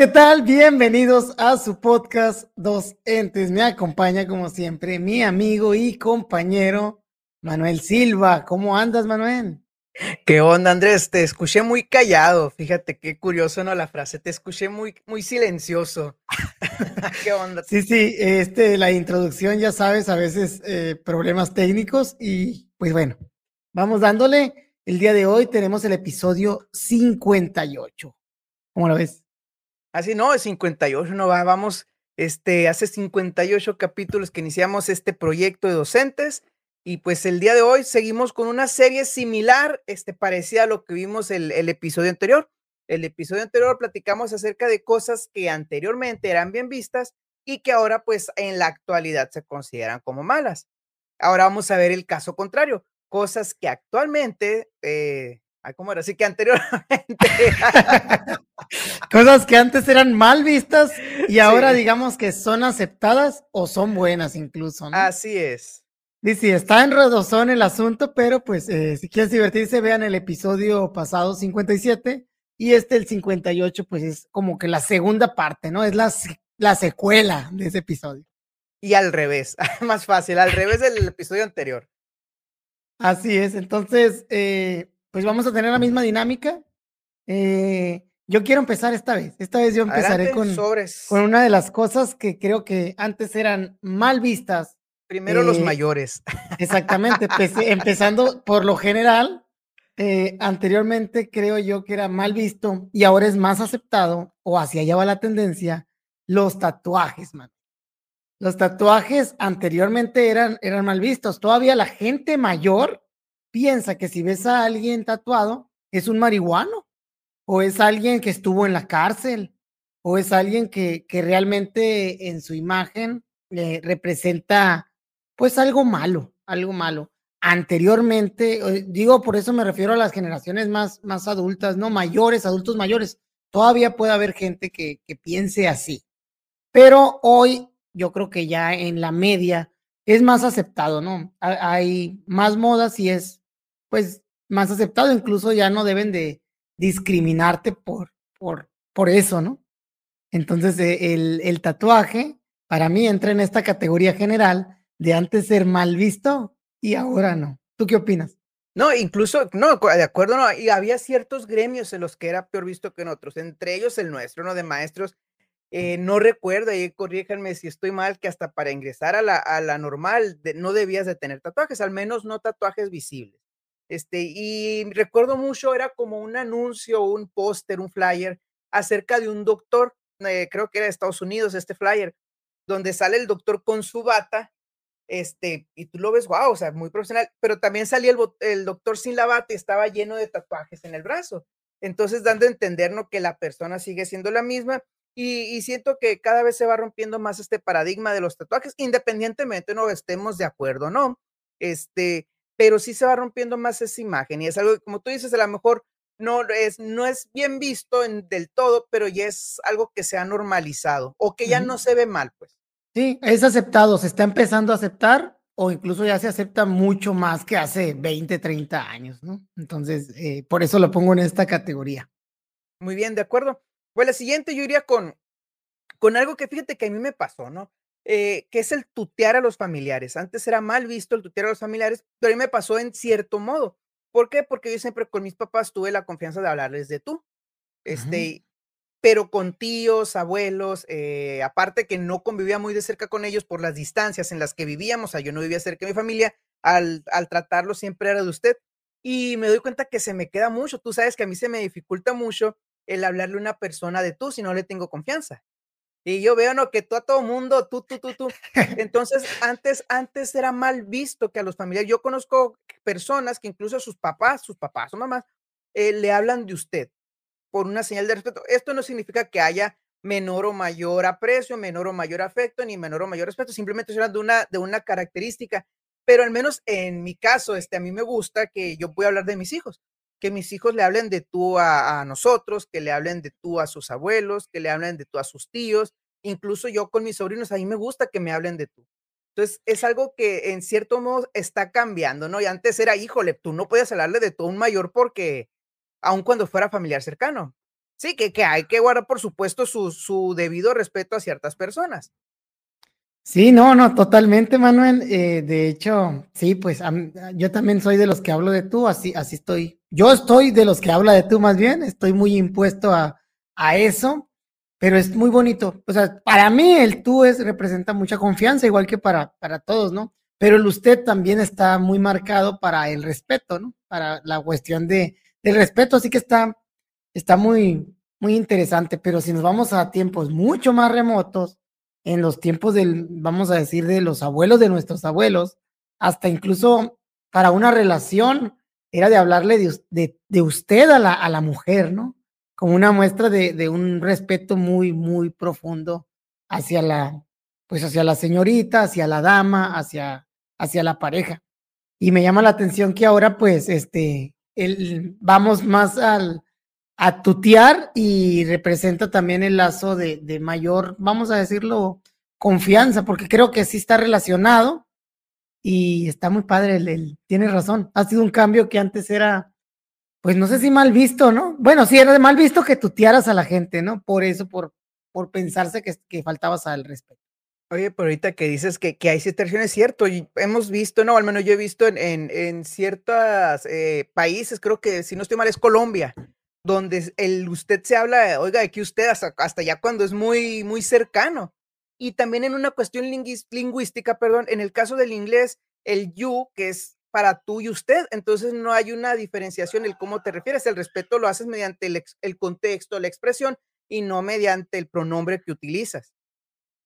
¿qué tal? Bienvenidos a su podcast Dos Entes. Me acompaña, como siempre, mi amigo y compañero Manuel Silva. ¿Cómo andas, Manuel? ¿Qué onda, Andrés? Te escuché muy callado. Fíjate qué curioso, ¿no? La frase. Te escuché muy, muy silencioso. ¿Qué onda? Sí, sí, este, la introducción, ya sabes, a veces eh, problemas técnicos y pues bueno, vamos dándole. El día de hoy tenemos el episodio 58. ¿Cómo lo ves? Así no, es 58, no va, vamos, este, hace 58 capítulos que iniciamos este proyecto de docentes y pues el día de hoy seguimos con una serie similar, este, parecida a lo que vimos el, el episodio anterior. El episodio anterior platicamos acerca de cosas que anteriormente eran bien vistas y que ahora pues en la actualidad se consideran como malas. Ahora vamos a ver el caso contrario, cosas que actualmente eh, ¿cómo era? Así que anteriormente. Cosas que antes eran mal vistas y ahora digamos que son aceptadas o son buenas incluso. ¿no? Así es. Dice, está en redozón el asunto, pero pues eh, si quieres divertirse, vean el episodio pasado 57 y este el 58, pues es como que la segunda parte, ¿no? Es la, la secuela de ese episodio. Y al revés, más fácil, al revés del episodio anterior. Así es, entonces, eh, pues vamos a tener la misma dinámica. Eh, yo quiero empezar esta vez. Esta vez yo empezaré con, con una de las cosas que creo que antes eran mal vistas. Primero los eh, mayores. Exactamente, empezando por lo general. Eh, anteriormente creo yo que era mal visto y ahora es más aceptado, o hacia allá va la tendencia, los tatuajes, man. Los tatuajes anteriormente eran, eran mal vistos. Todavía la gente mayor piensa que si ves a alguien tatuado, es un marihuano, o es alguien que estuvo en la cárcel, o es alguien que, que realmente en su imagen eh, representa pues algo malo, algo malo. Anteriormente, eh, digo, por eso me refiero a las generaciones más, más adultas, no mayores, adultos mayores. Todavía puede haber gente que, que piense así. Pero hoy yo creo que ya en la media es más aceptado, ¿no? Hay más modas y es pues más aceptado, incluso ya no deben de discriminarte por, por, por eso, ¿no? Entonces eh, el, el tatuaje para mí entra en esta categoría general de antes ser mal visto y ahora no. ¿Tú qué opinas? No, incluso, no, de acuerdo, no, y había ciertos gremios en los que era peor visto que en otros, entre ellos el nuestro, ¿no? De maestros, eh, no recuerdo, y corríjanme si estoy mal, que hasta para ingresar a la, a la normal no debías de tener tatuajes, al menos no tatuajes visibles. Este, y recuerdo mucho, era como un anuncio, un póster, un flyer acerca de un doctor, eh, creo que era de Estados Unidos, este flyer, donde sale el doctor con su bata, este, y tú lo ves, wow, o sea, muy profesional, pero también salía el, doctor sin la bata y estaba lleno de tatuajes en el brazo. Entonces, dando a entender ¿no? que la persona sigue siendo la misma y, y, siento que cada vez se va rompiendo más este paradigma de los tatuajes, independientemente no estemos de acuerdo, ¿no? Este, pero sí se va rompiendo más esa imagen y es algo, como tú dices, a lo mejor no es, no es bien visto en, del todo, pero ya es algo que se ha normalizado o que ya no se ve mal, pues. Sí, es aceptado, se está empezando a aceptar o incluso ya se acepta mucho más que hace 20, 30 años, ¿no? Entonces, eh, por eso lo pongo en esta categoría. Muy bien, de acuerdo. Pues la siguiente yo iría con, con algo que fíjate que a mí me pasó, ¿no? Eh, que es el tutear a los familiares. Antes era mal visto el tutear a los familiares, pero a mí me pasó en cierto modo. ¿Por qué? Porque yo siempre con mis papás tuve la confianza de hablarles de tú. Este, pero con tíos, abuelos, eh, aparte que no convivía muy de cerca con ellos por las distancias en las que vivíamos, o sea, yo no vivía cerca de mi familia, al, al tratarlo siempre era de usted. Y me doy cuenta que se me queda mucho. Tú sabes que a mí se me dificulta mucho el hablarle a una persona de tú si no le tengo confianza. Y yo veo, ¿no? Que tú a todo mundo, tú, tú, tú, tú. Entonces, antes, antes era mal visto que a los familiares, yo conozco personas que incluso a sus papás, sus papás o mamás, eh, le hablan de usted por una señal de respeto. Esto no significa que haya menor o mayor aprecio, menor o mayor afecto, ni menor o mayor respeto, simplemente es de una, de una característica. Pero al menos en mi caso, este, a mí me gusta que yo voy a hablar de mis hijos que mis hijos le hablen de tú a, nosotros, que le hablen de tú a sus abuelos, que le hablen de tú a sus tíos, incluso yo con mis sobrinos, a mí me gusta que me hablen de tú. Entonces, es algo que en cierto modo está cambiando, ¿no? Y antes era, híjole, tú no puedes hablarle de tú a un mayor porque, aun cuando fuera familiar cercano, Sí, que, que hay que guardar, por supuesto, su, su debido respeto a ciertas personas. Sí, no, no, totalmente, Manuel. Eh, de hecho, sí, pues yo también soy de los que hablo de tú, así, así estoy. Yo estoy de los que habla de tú más bien, estoy muy impuesto a, a eso, pero es muy bonito. O sea, para mí el tú es, representa mucha confianza, igual que para, para todos, ¿no? Pero el usted también está muy marcado para el respeto, ¿no? Para la cuestión de, del respeto, así que está, está muy, muy interesante. Pero si nos vamos a tiempos mucho más remotos, en los tiempos del, vamos a decir, de los abuelos de nuestros abuelos, hasta incluso para una relación era de hablarle de, de, usted a la, a la, mujer, ¿no? Como una muestra de, de, un respeto muy, muy profundo hacia la, pues hacia la señorita, hacia la dama, hacia, hacia la pareja. Y me llama la atención que ahora, pues, este, el, vamos más al, a tutear y representa también el lazo de, de, mayor, vamos a decirlo, confianza, porque creo que sí está relacionado y está muy padre, el, tiene razón, ha sido un cambio que antes era, pues no sé si mal visto, ¿no? Bueno, sí era de mal visto que tutearas a la gente, ¿no? Por eso, por, por pensarse que, que faltabas al respeto. Oye, pero ahorita que dices que, que hay situaciones, es cierto, y hemos visto, no, al menos yo he visto en, en, ciertos eh, países, creo que si no estoy mal es Colombia, donde el usted se habla, oiga, aquí usted hasta, hasta ya cuando es muy, muy cercano. Y también en una cuestión lingüística, perdón, en el caso del inglés, el you, que es para tú y usted, entonces no hay una diferenciación el cómo te refieres, el respeto lo haces mediante el, el contexto, la expresión y no mediante el pronombre que utilizas.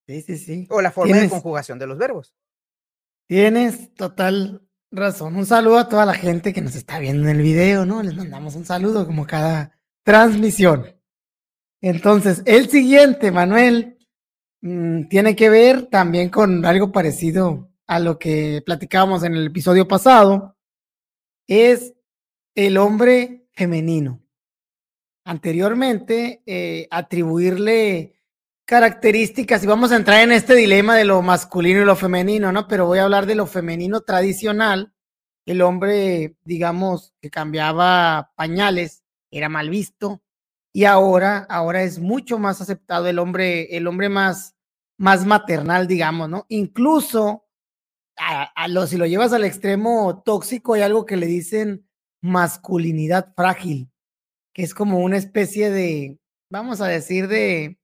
Sí, sí, sí. O la forma de conjugación de los verbos. Tienes total razón. Un saludo a toda la gente que nos está viendo en el video, ¿no? Les mandamos un saludo como cada transmisión. Entonces, el siguiente, Manuel, mm, tiene que ver también con algo parecido a lo que platicábamos en el episodio pasado. Es el hombre femenino. Anteriormente, eh, atribuirle características y vamos a entrar en este dilema de lo masculino y lo femenino, ¿no? Pero voy a hablar de lo femenino tradicional. El hombre, digamos, que cambiaba pañales, era mal visto y ahora, ahora es mucho más aceptado el hombre, el hombre más, más maternal, digamos, ¿no? Incluso a, a lo, si lo llevas al extremo tóxico, hay algo que le dicen masculinidad frágil, que es como una especie de, vamos a decir, de,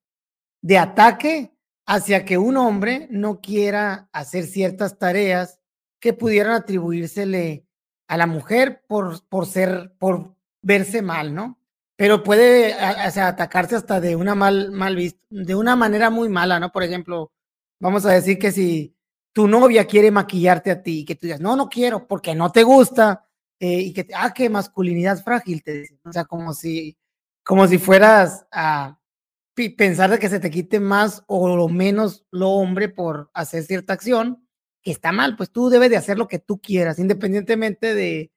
de ataque hacia que un hombre no quiera hacer ciertas tareas que pudieran atribuírsele a la mujer por, por ser, por verse mal, ¿no? Pero puede atacarse hasta de una mal, mal vista, de una manera muy mala, ¿no? Por ejemplo, vamos a decir que si tu novia quiere maquillarte a ti y que tú digas, no, no quiero porque no te gusta, eh, y que, ah, qué masculinidad frágil, te dicen, o sea, como si, como si fueras a, pensar de que se te quite más o lo menos lo hombre por hacer cierta acción, que está mal, pues tú debes de hacer lo que tú quieras, independientemente de,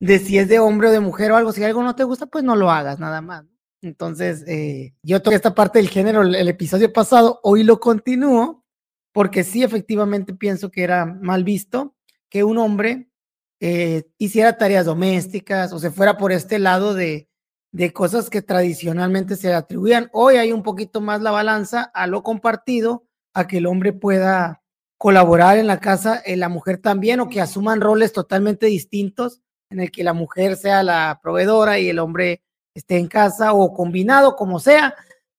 de si es de hombre o de mujer o algo, si algo no te gusta, pues no lo hagas, nada más. Entonces, eh, yo toqué esta parte del género el, episodio pasado, hoy lo continúo, porque sí, efectivamente pienso que era mal visto que un hombre eh, hiciera tareas domésticas o se fuera por este lado de, de cosas que tradicionalmente se atribuían. Hoy hay un poquito más la balanza a lo compartido, a que el hombre pueda colaborar en la casa, en la mujer también, o que asuman roles totalmente distintos, en el que la mujer sea la proveedora y el hombre esté en casa, o combinado, como sea.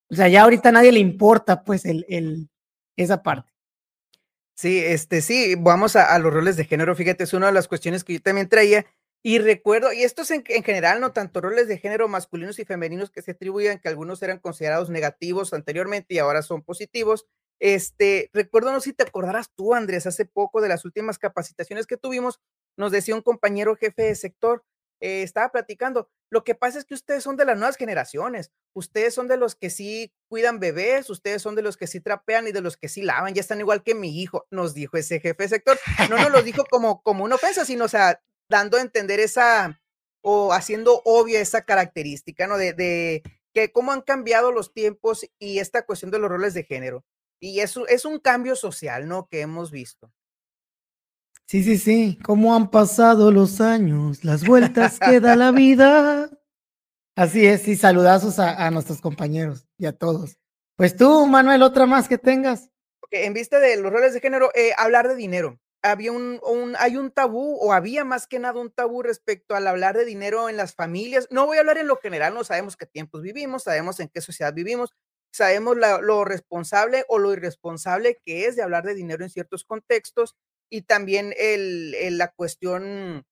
O sea, ya ahorita a nadie le importa, pues, el, el, esa parte. Sí, este, sí, vamos a, los roles de género. Fíjate, es una de las cuestiones que yo también traía y recuerdo, y esto es en, general, no tanto roles de género masculinos y femeninos que se atribuían, que algunos eran considerados negativos anteriormente y ahora son positivos. Este, recuerdo, no sé si te acordarás tú, Andrés, hace poco de las últimas capacitaciones que tuvimos, nos decía un compañero jefe de sector, eh, estaba platicando, lo que pasa es que ustedes son de las nuevas generaciones, ustedes son de los que sí cuidan bebés, ustedes son de los que sí trapean y de los que sí lavan, ya están igual que mi hijo, nos dijo ese jefe de sector. No nos lo dijo como, como una ofensa, sino, o sea, dando a entender esa o haciendo obvia esa característica, ¿no? De, de, que cómo han cambiado los tiempos y esta cuestión de los roles de género. Y eso es un cambio social, ¿no? Que hemos visto. Sí, sí, sí. ¿Cómo han pasado los años, las vueltas que da la vida? Así es, y saludazos a, a, nuestros compañeros y a todos. Pues tú, Manuel, otra más que tengas. Okay, en vista de los roles de género, eh, hablar de dinero. Había un, un, hay un tabú, o había más que nada un tabú respecto al hablar de dinero en las familias. No voy a hablar en lo general, no sabemos qué tiempos vivimos, sabemos en qué sociedad vivimos, sabemos lo responsable o lo irresponsable que es de hablar de dinero en ciertos contextos y también el, la cuestión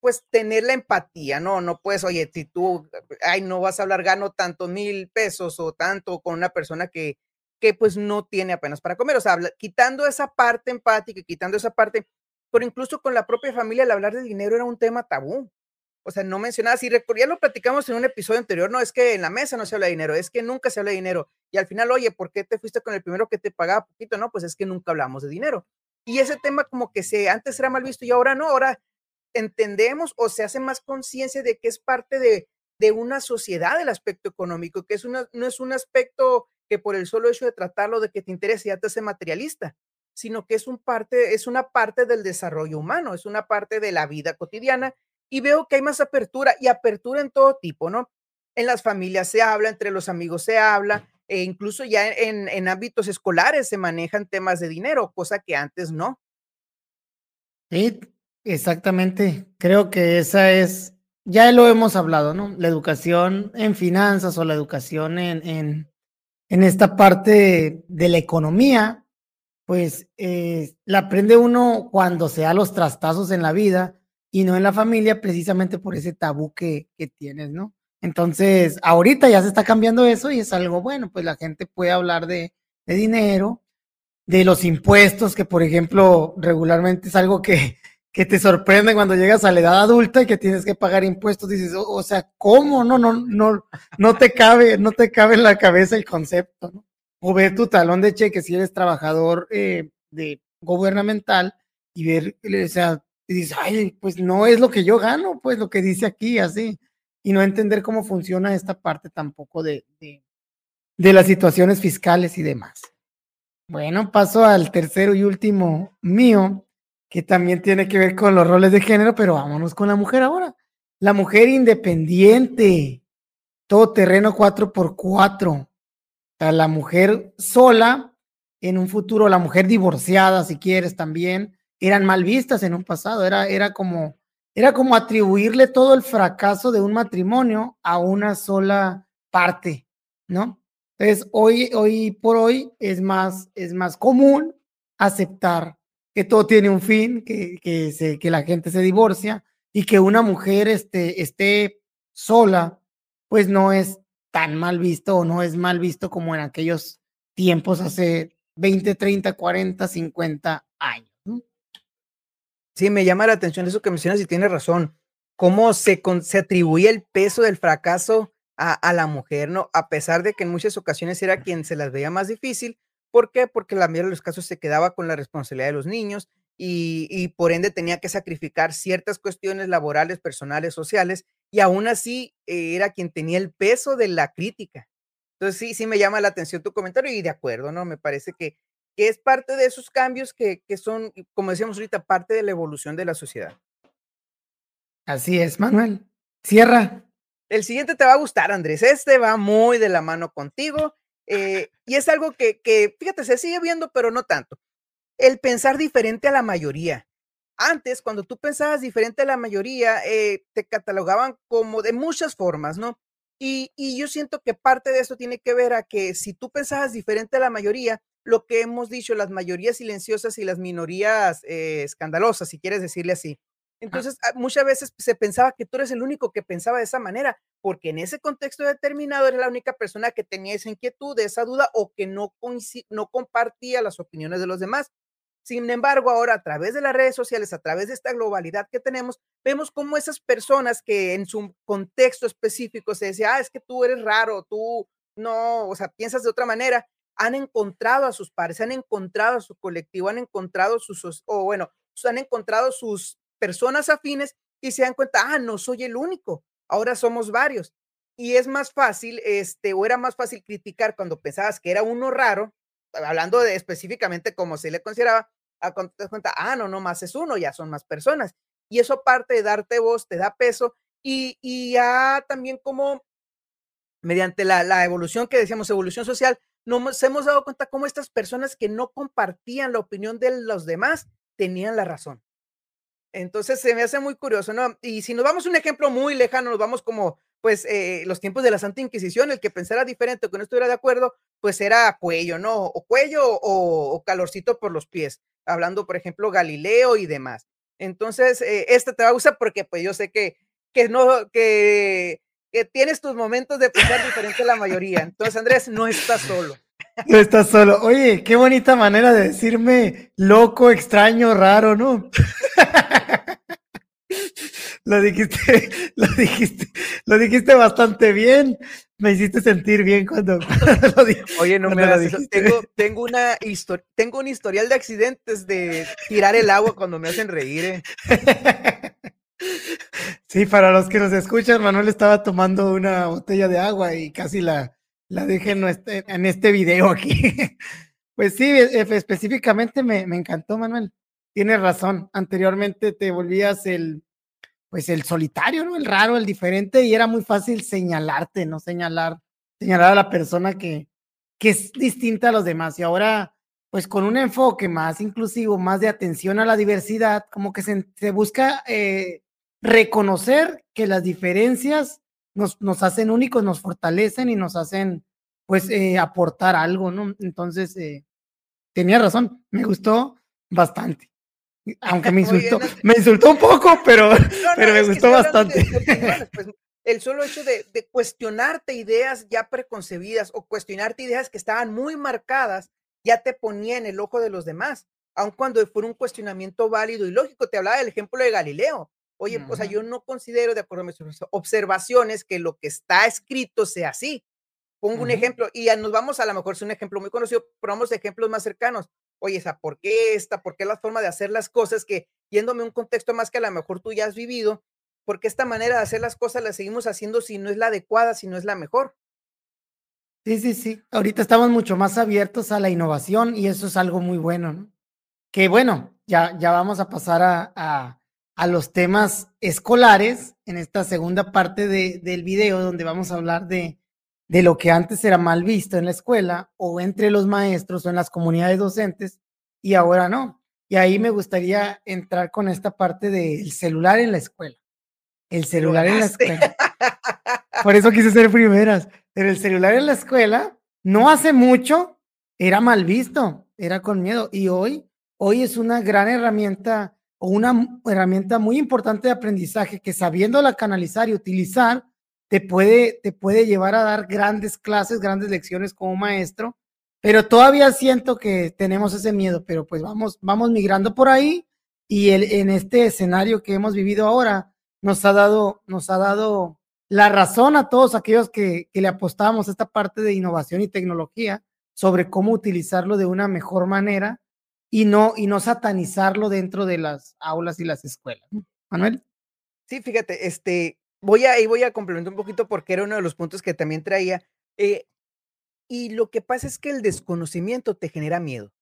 pues tener la empatía, ¿no? No puedes, oye, si tú, ay, no vas a hablar, gano tantos mil pesos o tanto con una persona que, que pues no tiene apenas para comer, o sea, quitando esa parte empática, quitando esa parte, pero incluso con la propia familia, el hablar de dinero era un tema tabú. O sea, no mencionaba, si ya lo platicamos en un episodio anterior, no es que en la mesa no se habla de dinero, es que nunca se habla de dinero. Y al final, oye, ¿por qué te fuiste con el primero que te pagaba poquito? No, pues es que nunca hablamos de dinero. Y ese tema como que se antes era mal visto y ahora no, ahora entendemos o se hace más conciencia de que es parte de, de, una sociedad el aspecto económico, que es una, no es un aspecto que por el solo hecho de tratarlo, de que te interese, ya te hace materialista, sino que es, un parte, es una parte del desarrollo humano, es una parte de la vida cotidiana y veo que hay más apertura y apertura en todo tipo, ¿no? En las familias se habla, entre los amigos se habla, e incluso ya en, ámbitos escolares se manejan temas de dinero, cosa que antes no. Sí, Exactamente, creo que esa es, ya lo hemos hablado, ¿no? La educación en finanzas o la educación en, en, en esta parte de la economía, pues eh, la aprende uno cuando se da los trastazos en la vida y no en la familia, precisamente por ese tabú que, que tienes, ¿no? Entonces, ahorita ya se está cambiando eso y es algo bueno, pues la gente puede hablar de, de dinero, de los impuestos, que por ejemplo, regularmente es algo que que te sorprende cuando llegas a la edad adulta y que tienes que pagar impuestos, dices, o, sea, ¿cómo? No, no, no, no te cabe, no te cabe en la cabeza el concepto, ¿no? O ver tu talón de cheque si eres trabajador eh, de gubernamental y ver, o sea, y dices, ay, pues no es lo que yo gano, pues lo que dice aquí, así, y no entender cómo funciona esta parte tampoco de, de, las situaciones fiscales y demás. Bueno, paso al tercero y último mío, que también tiene que ver con los roles de género, pero vámonos con la mujer ahora. La mujer independiente, todo terreno 4x4. O sea, la mujer sola, en un futuro, la mujer divorciada, si quieres, también, eran mal vistas en un pasado. Era, era, como, era como atribuirle todo el fracaso de un matrimonio a una sola parte, ¿no? Entonces, hoy, hoy por hoy es más, es más común aceptar que todo tiene un fin, que, que, la gente se divorcia y que una mujer este, esté sola, pues no es tan mal visto o no es mal visto como en aquellos tiempos hace 20, 30, 40, 50 años. Sí, me llama la atención eso que mencionas y tienes razón. Cómo se, se atribuye el peso del fracaso a, a, la mujer, ¿no? A pesar de que en muchas ocasiones era quien se las veía más difícil, ¿Por qué? Porque la mayoría de los casos se quedaba con la responsabilidad de los niños y, por ende tenía que sacrificar ciertas cuestiones laborales, personales, sociales, y aún así eh, era quien tenía el peso de la crítica. Entonces sí, sí me llama la atención tu comentario y de acuerdo, ¿no? Me parece que, que es parte de esos cambios que, que son, como decíamos ahorita, parte de la evolución de la sociedad. Así es, Manuel. Cierra. El siguiente te va a gustar, Andrés. Este va muy de la mano contigo. Eh, y es algo que, que, fíjate, se sigue viendo, pero no tanto. El pensar diferente a la mayoría. Antes, cuando tú pensabas diferente a la mayoría, eh, te catalogaban como de muchas formas, ¿no? Y, y, yo siento que parte de eso tiene que ver a que si tú pensabas diferente a la mayoría, lo que hemos dicho, las mayorías silenciosas y las minorías eh, escandalosas, si quieres decirle así, entonces, ah, muchas veces se pensaba que tú eres el único que pensaba de esa manera, porque en ese contexto determinado eres la única persona que tenía esa inquietud, esa duda o que no, no compartía las opiniones de los demás. Sin embargo, ahora a través de las redes sociales, a través de esta globalidad que tenemos, vemos cómo esas personas que en su contexto específico se decía, ah, es que tú eres raro, tú no, o sea, piensas de otra manera, han encontrado a sus pares, han encontrado a su colectivo, han encontrado sus, o bueno, han encontrado sus personas afines y se dan cuenta, ah, no soy el único, ahora somos varios. Y es más fácil, este, o era más fácil criticar cuando pensabas que era uno raro, hablando de específicamente como se le consideraba, a cuando te das cuenta, ah, no, no más es uno, ya son más personas. Y eso aparte de darte voz, te da peso Y, y ya también como mediante la, la evolución que decíamos, evolución social, nos hemos dado cuenta cómo estas personas que no compartían la opinión de los demás tenían la razón. Entonces se me hace muy curioso, ¿no? Y si nos vamos un ejemplo muy lejano, nos vamos como, pues, eh, los tiempos de la Santa Inquisición, el que pensara diferente o que no estuviera de acuerdo, pues era cuello, ¿no? O cuello o, calorcito por los pies, hablando, por ejemplo, Galileo y demás. Entonces, eh, este te va a gustar porque, pues, yo sé que, que no, que, que tienes tus momentos de pensar diferente a la mayoría. Entonces, Andrés, no estás solo. No estás solo. Oye, qué bonita manera de decirme loco, extraño, raro, ¿no? lo dijiste, lo dijiste, lo dijiste bastante bien. Me hiciste sentir bien cuando, lo dijiste. Oye, no me lo tengo, tengo, una tengo un historial de accidentes de tirar el agua cuando me hacen reír. ¿eh? Sí, para los que nos escuchan, Manuel estaba tomando una botella de agua y casi la, la dejé en este, en este video aquí. Pues sí, e, e, específicamente me, me encantó, Manuel. Tienes razón. Anteriormente te volvías el, pues el solitario. El raro, el diferente, y era muy fácil señalarte, ¿no? Señalar, señalar a la persona que, que es distinta a los demás. Y ahora, pues con un enfoque más inclusivo, más de atención a la diversidad, como que se, se busca eh, reconocer que las diferencias nos, nos hacen únicos, nos fortalecen y nos hacen, pues, eh, aportar algo, ¿no? Entonces, eh, tenía razón, me gustó bastante. Aunque me insultó, me insultó un poco, pero, pero me gustó bastante. Pues, el solo hecho de, de, cuestionarte ideas ya preconcebidas o cuestionarte ideas que estaban muy marcadas, ya te ponía en el ojo de los demás, aun cuando fuera un cuestionamiento válido y lógico. Te hablaba del ejemplo de Galileo. Oye, o sea, yo no considero, de acuerdo a mis observaciones, que lo que está escrito sea así. Pongo un ejemplo y ya nos vamos, a lo mejor es un ejemplo muy conocido, pero vamos a ejemplos más cercanos. Oye, esa, ¿por qué esta? ¿Por qué la forma de hacer las cosas que, yéndome a un contexto más que a lo mejor tú ya has vivido, ¿por qué esta manera de hacer las cosas la seguimos haciendo si no es la adecuada, si no es la mejor? Sí, sí, sí. Ahorita estamos mucho más abiertos a la innovación y eso es algo muy bueno, ¿no? Que bueno, ya, ya vamos a pasar a a los temas escolares en esta segunda parte de, del video donde vamos a hablar de, de lo que antes era mal visto en la escuela o entre los maestros o en las comunidades docentes y ahora no. Y ahí me gustaría entrar con esta parte del celular en la escuela. El celular en la escuela. Por eso quise ser primeras. Pero el celular en la escuela no hace mucho era mal visto, era con miedo. Y hoy, hoy es una gran herramienta una herramienta muy importante de aprendizaje que sabiéndola canalizar y utilizar, te puede, te puede llevar a dar grandes clases, grandes lecciones como maestro, pero todavía siento que tenemos ese miedo, pero pues vamos, vamos migrando por ahí y el, en este escenario que hemos vivido ahora nos ha dado, nos ha dado la razón a todos aquellos que, que le apostamos a esta parte de innovación y tecnología sobre cómo utilizarlo de una mejor manera y no, y no satanizarlo dentro de las aulas y las escuelas. Manuel. Sí, fíjate, este, voy a, y voy a complementar un poquito porque era uno de los puntos que también traía. Eh, y lo que pasa es que el desconocimiento te genera miedo.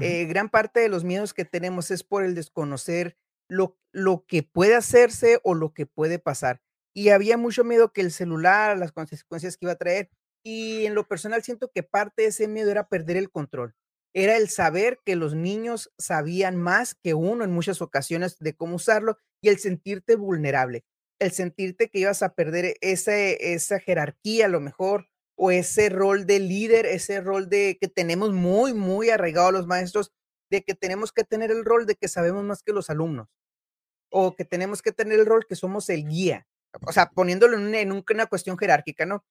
Eh, gran parte de los miedos que tenemos es por el desconocer lo, lo que puede hacerse o lo que puede pasar. Y había mucho miedo que el celular, las consecuencias que iba a traer. Y en lo personal siento que parte de ese miedo era perder el control era el saber que los niños sabían más que uno en muchas ocasiones de cómo usarlo y el sentirte vulnerable, el sentirte que ibas a perder ese, esa jerarquía a lo mejor o ese rol de líder, ese rol de que tenemos muy, muy arraigado los maestros, de que tenemos que tener el rol de que sabemos más que los alumnos o que tenemos que tener el rol que somos el guía, o sea, poniéndolo en en una cuestión jerárquica, ¿no?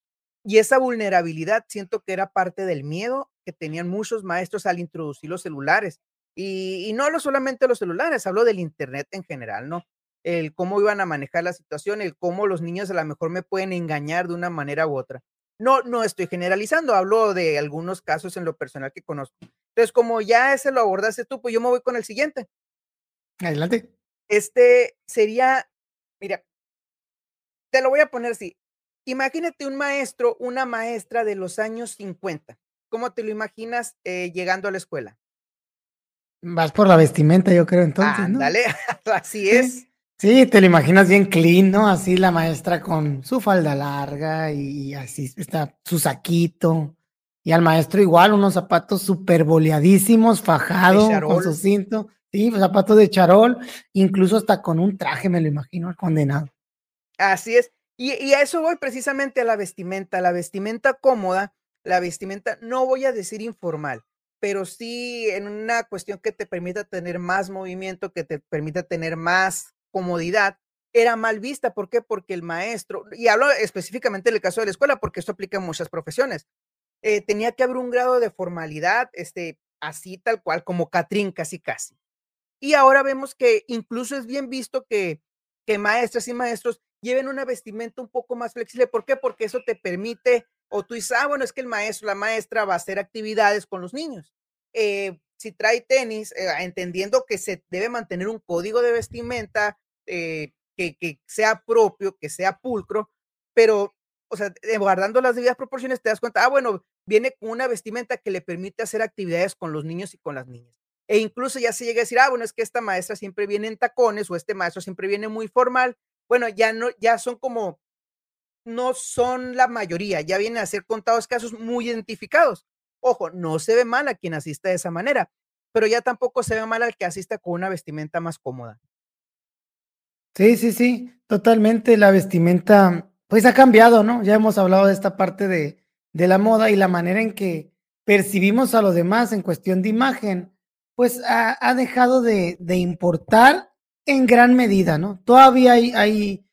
Y esa vulnerabilidad siento que era parte del miedo que tenían muchos maestros al introducir los celulares. Y, no lo solamente los celulares, hablo del Internet en general, ¿no? El cómo iban a manejar la situación, el cómo los niños a lo mejor me pueden engañar de una manera u otra. No, no estoy generalizando, hablo de algunos casos en lo personal que conozco. Entonces, como ya ese lo abordaste tú, pues yo me voy con el siguiente. Adelante. Este sería, mira, te lo voy a poner así. Imagínate un maestro, una maestra de los años 50. ¿Cómo te lo imaginas eh, llegando a la escuela? Vas por la vestimenta, yo creo entonces, Dale, así es. Sí, te lo imaginas bien clean, ¿no? Así la maestra con su falda larga y así está su saquito. Y al maestro igual, unos zapatos súper boleadísimos, fajado con su cinto. Sí, zapatos de charol, incluso hasta con un traje, me lo imagino, al condenado. Así es. Y, y a eso voy precisamente a la vestimenta. La vestimenta cómoda, la vestimenta, no voy a decir informal, pero sí en una cuestión que te permita tener más movimiento, que te permita tener más comodidad era mal vista. ¿Por qué? Porque el maestro, y hablo específicamente del caso de la escuela, porque esto aplica en muchas profesiones, eh, tenía que haber un grado de formalidad, este, así tal cual, como Catrín, casi casi. Y ahora vemos que incluso es bien visto que, que maestras y maestros lleven una vestimenta un poco más flexible. ¿Por qué? Porque eso te permite, o tú dices, ah, bueno, es que el maestro, la maestra va a hacer actividades con los niños. Eh, si trae tenis, eh, entendiendo que se debe mantener un código de vestimenta, eh, que, sea propio, que sea pulcro, pero, o sea, guardando las debidas proporciones, te das cuenta, ah, bueno, viene con una vestimenta que le permite hacer actividades con los niños y con las niñas. E incluso ya se llega a decir, ah, bueno, es que esta maestra siempre viene en tacones o este maestro siempre viene muy formal. Bueno, ya no, ya son como, no son la mayoría, ya vienen a ser contados casos muy identificados. Ojo, no se ve mal a quien asista de esa manera, pero ya tampoco se ve mal al que asista con una vestimenta más cómoda. Sí, sí, sí, totalmente. La vestimenta, pues ha cambiado, ¿no? Ya hemos hablado de esta parte de, de la moda y la manera en que percibimos a los demás en cuestión de imagen, pues ha, ha dejado de, de, importar en gran medida, ¿no? Todavía hay, hay,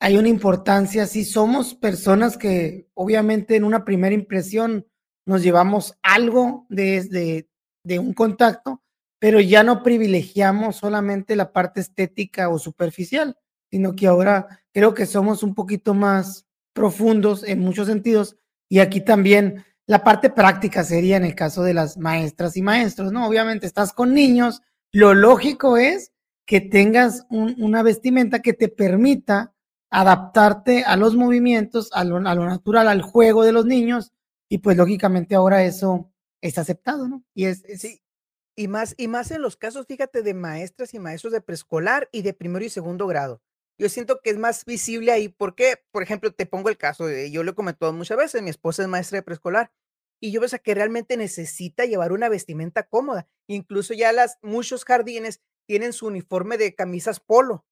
hay una importancia, sí somos personas que obviamente en una primera impresión nos llevamos algo de, de, de un contacto, pero ya no privilegiamos solamente la parte estética o superficial, sino que ahora creo que somos un poquito más profundos en muchos sentidos y aquí también la parte práctica sería en el caso de las maestras y maestros, ¿no? Obviamente estás con niños, lo lógico es que tengas una vestimenta que te permita adaptarte a los movimientos, a lo, natural, al juego de los niños, y pues lógicamente ahora eso es aceptado, ¿no? Y es, sí. Y más, y más en los casos, fíjate, de maestras y maestros de preescolar y de primero y segundo grado. Yo siento que es más visible ahí porque, por ejemplo, te pongo el caso, de, yo lo he comentado muchas veces, mi esposa es maestra de preescolar y yo veo que realmente necesita llevar una vestimenta cómoda. Incluso ya las, muchos jardines tienen su uniforme de camisas polo,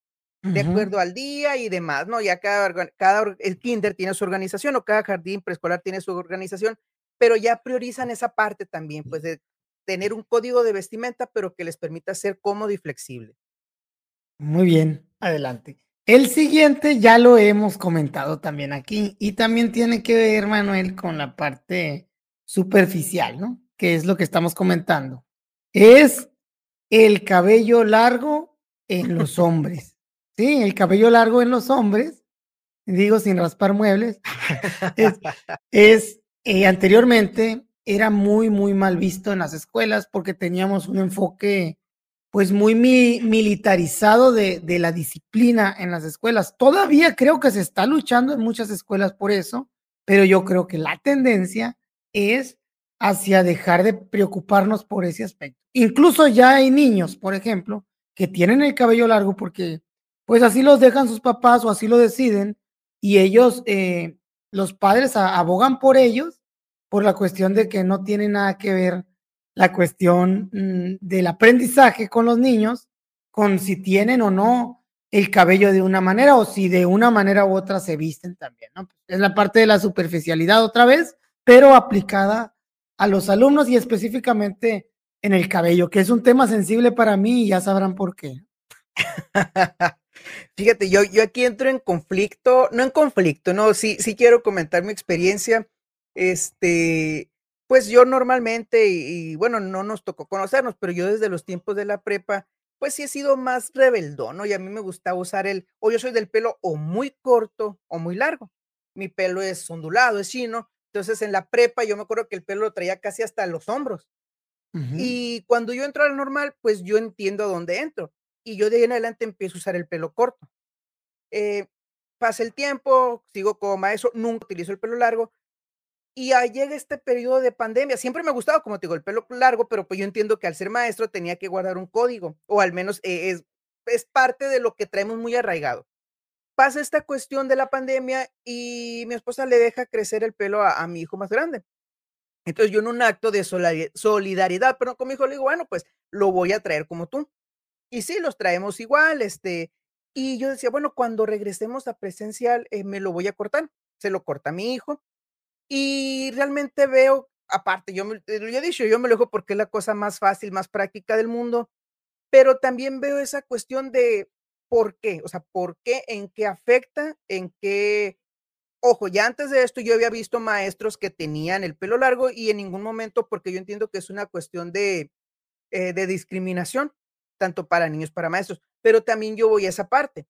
de acuerdo al día y demás, ¿no? Ya cada, cada, el kinder tiene su organización o cada jardín preescolar tiene su organización, pero ya priorizan esa parte también, pues de tener un código de vestimenta, pero que les permita ser cómodo y flexible. Muy bien, adelante. El siguiente ya lo hemos comentado también aquí y también tiene que ver, Manuel, con la parte superficial, ¿no? Que es lo que estamos comentando. Es el cabello largo en los hombres. Sí, el cabello largo en los hombres, digo sin raspar muebles, es, eh, anteriormente era muy, muy mal visto en las escuelas porque teníamos un enfoque pues muy militarizado de, de, la disciplina en las escuelas. Todavía creo que se está luchando en muchas escuelas por eso, pero yo creo que la tendencia es hacia dejar de preocuparnos por ese aspecto. Incluso ya hay niños, por ejemplo, que tienen el cabello largo porque pues así los dejan sus papás o así lo deciden y ellos, eh, los padres abogan por ellos por la cuestión de que no tiene nada que ver la cuestión mm, del aprendizaje con los niños, con si tienen o no el cabello de una manera o si de una manera u otra se visten también. Es la parte de la superficialidad otra vez, pero aplicada a los alumnos y específicamente en el cabello, que es un tema sensible para mí y ya sabrán por qué. Fíjate, yo, yo aquí entro en conflicto, no en conflicto, no, sí, sí quiero comentar mi experiencia este, pues yo normalmente, y, bueno, no nos tocó conocernos, pero yo desde los tiempos de la prepa, pues sí he sido más rebeldón, ¿no? Y a mí me gusta usar el, o yo soy del pelo o muy corto o muy largo. Mi pelo es ondulado, es chino. Entonces en la prepa yo me acuerdo que el pelo lo traía casi hasta los hombros. Y cuando yo entro al normal, pues yo entiendo a dónde entro. Y yo de ahí en adelante empiezo a usar el pelo corto. Eh, pasa el tiempo, sigo como maestro, nunca utilizo el pelo largo, y ahí llega este periodo de pandemia. Siempre me ha gustado, como te digo, el pelo largo, pero pues yo entiendo que al ser maestro tenía que guardar un código, o al menos eh, es, es parte de lo que traemos muy arraigado. Pasa esta cuestión de la pandemia y mi esposa le deja crecer el pelo a, a mi hijo más grande. Entonces yo en un acto de solidaridad, pero con mi hijo le digo, bueno, pues lo voy a traer como tú. Y sí, los traemos igual, este, y yo decía, bueno, cuando regresemos a presencial, eh, me lo voy a cortar. Se lo corta mi hijo. Y realmente veo, aparte, yo, me, yo he dicho, yo me lo dejo porque es la cosa más fácil, más práctica del mundo, pero también veo esa cuestión de por qué, o sea, por qué, en qué afecta, en qué Ojo, ya antes de esto yo había visto maestros que tenían el pelo largo y en ningún momento, porque yo entiendo que es una cuestión de, eh, de discriminación, tanto para niños, para maestros, pero también yo voy a esa parte.